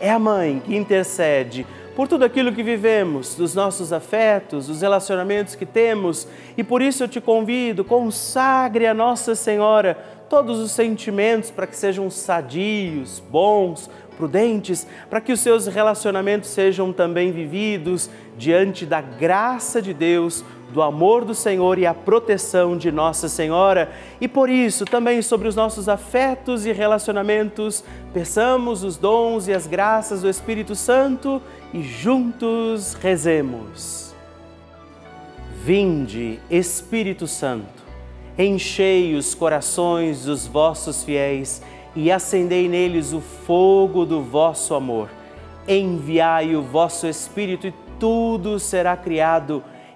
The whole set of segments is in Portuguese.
é a mãe que intercede por tudo aquilo que vivemos, dos nossos afetos, dos relacionamentos que temos, e por isso eu te convido, consagre a Nossa Senhora todos os sentimentos para que sejam sadios, bons, prudentes, para que os seus relacionamentos sejam também vividos diante da graça de Deus do amor do Senhor e a proteção de Nossa Senhora. E por isso, também sobre os nossos afetos e relacionamentos, peçamos os dons e as graças do Espírito Santo e juntos rezemos. Vinde, Espírito Santo, enchei os corações dos vossos fiéis e acendei neles o fogo do vosso amor. Enviai o vosso Espírito e tudo será criado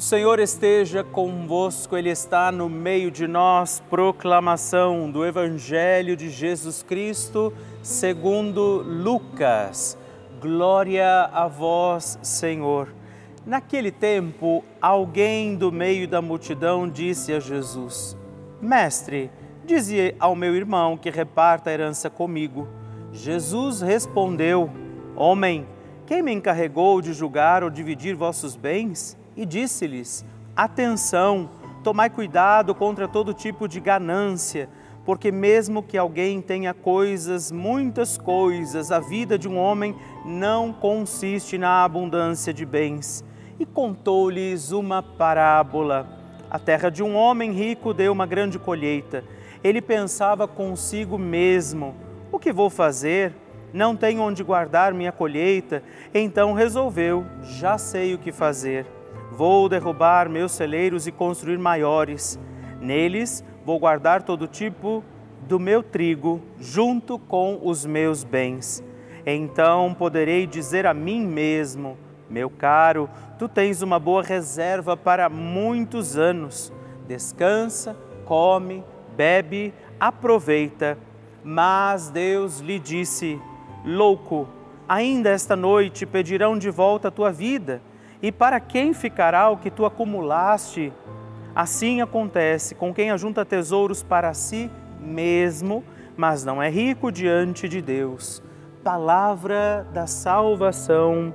O Senhor esteja convosco, Ele está no meio de nós. Proclamação do Evangelho de Jesus Cristo, segundo Lucas. Glória a vós, Senhor. Naquele tempo, alguém do meio da multidão disse a Jesus: Mestre, dize ao meu irmão que reparta a herança comigo. Jesus respondeu: Homem, quem me encarregou de julgar ou dividir vossos bens? E disse-lhes: Atenção, tomai cuidado contra todo tipo de ganância, porque mesmo que alguém tenha coisas, muitas coisas, a vida de um homem não consiste na abundância de bens. E contou-lhes uma parábola. A terra de um homem rico deu uma grande colheita. Ele pensava consigo mesmo: O que vou fazer? Não tenho onde guardar minha colheita. Então resolveu: Já sei o que fazer Vou derrubar meus celeiros e construir maiores. Neles vou guardar todo tipo do meu trigo, junto com os meus bens. Então poderei dizer a mim mesmo: Meu caro, tu tens uma boa reserva para muitos anos. Descansa, come, bebe, aproveita. Mas Deus lhe disse: Louco, ainda esta noite pedirão de volta a tua vida e para quem ficará o que tu acumulaste? Assim acontece com quem ajunta tesouros para si mesmo, mas não é rico diante de Deus. palavra da salvação.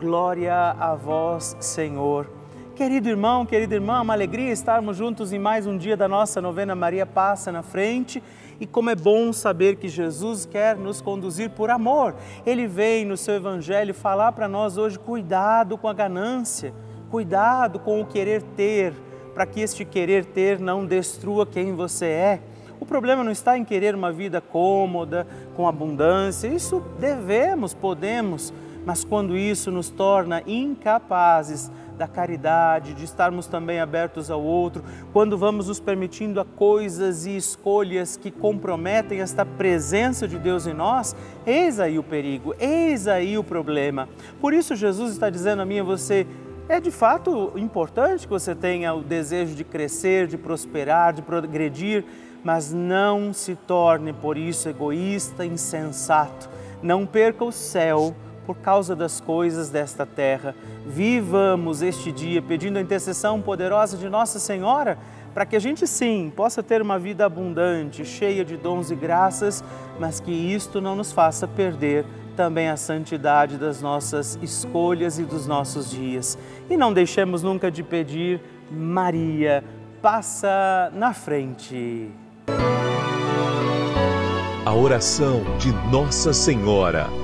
Glória a vós, Senhor. Querido irmão, querida irmã, uma alegria estarmos juntos em mais um dia da nossa novena Maria Passa na Frente. E como é bom saber que Jesus quer nos conduzir por amor. Ele vem no seu Evangelho falar para nós hoje: cuidado com a ganância, cuidado com o querer ter, para que este querer ter não destrua quem você é. O problema não está em querer uma vida cômoda, com abundância, isso devemos, podemos, mas quando isso nos torna incapazes da caridade, de estarmos também abertos ao outro, quando vamos nos permitindo a coisas e escolhas que comprometem esta presença de Deus em nós, eis aí o perigo, eis aí o problema. Por isso Jesus está dizendo a mim e a você, é de fato importante que você tenha o desejo de crescer, de prosperar, de progredir, mas não se torne por isso egoísta, insensato. Não perca o céu por causa das coisas desta terra. Vivamos este dia pedindo a intercessão poderosa de Nossa Senhora para que a gente sim possa ter uma vida abundante, cheia de dons e graças, mas que isto não nos faça perder também a santidade das nossas escolhas e dos nossos dias. E não deixemos nunca de pedir, Maria, passa na frente. A oração de Nossa Senhora.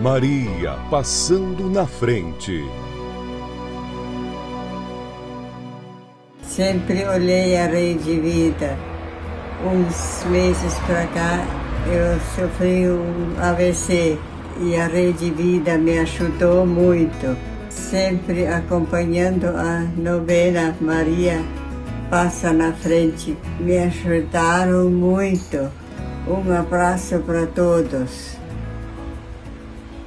Maria passando na frente. Sempre olhei a rede vida. Uns meses para cá eu sofri um AVC e a rede vida me ajudou muito. Sempre acompanhando a novena Maria passa na frente. Me ajudaram muito. Um abraço para todos.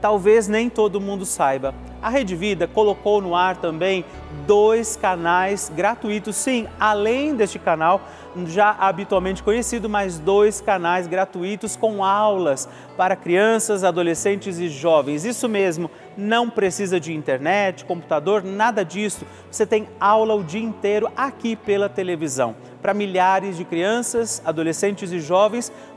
talvez nem todo mundo saiba. A Rede Vida colocou no ar também dois canais gratuitos, sim, além deste canal já habitualmente conhecido, mais dois canais gratuitos com aulas para crianças, adolescentes e jovens. Isso mesmo, não precisa de internet, computador, nada disso. Você tem aula o dia inteiro aqui pela televisão para milhares de crianças, adolescentes e jovens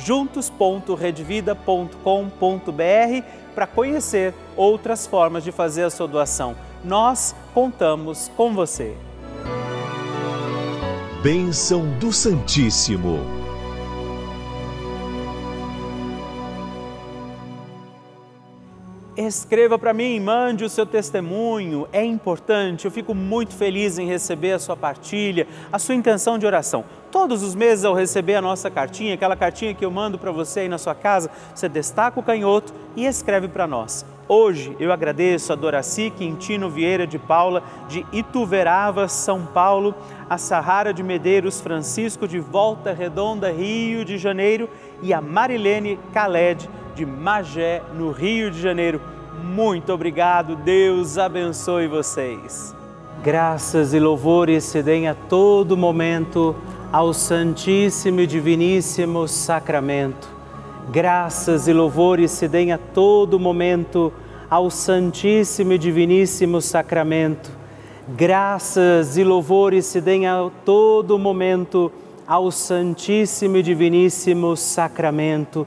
juntos.redvida.com.br para conhecer outras formas de fazer a sua doação. Nós contamos com você. Bênção do Santíssimo. Escreva para mim, mande o seu testemunho, é importante. Eu fico muito feliz em receber a sua partilha, a sua intenção de oração. Todos os meses, ao receber a nossa cartinha, aquela cartinha que eu mando para você aí na sua casa, você destaca o canhoto e escreve para nós. Hoje eu agradeço a Doraci Quintino Vieira de Paula, de Ituverava, São Paulo, a Sahara de Medeiros Francisco, de Volta Redonda, Rio de Janeiro, e a Marilene Khaled, de Magé, no Rio de Janeiro. Muito obrigado, Deus abençoe vocês. Graças e louvores se deem a todo momento ao Santíssimo e Diviníssimo Sacramento. Graças e louvores se deem a todo momento ao Santíssimo e Diviníssimo Sacramento. Graças e louvores se deem a todo momento ao Santíssimo e Diviníssimo Sacramento.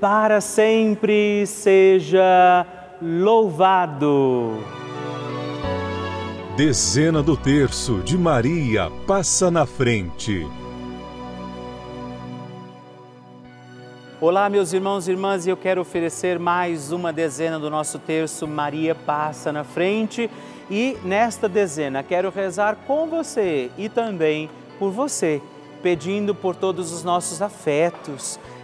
para sempre seja louvado. Dezena do terço de Maria passa na frente. Olá, meus irmãos e irmãs, e eu quero oferecer mais uma dezena do nosso terço Maria passa na frente. E nesta dezena quero rezar com você e também por você, pedindo por todos os nossos afetos,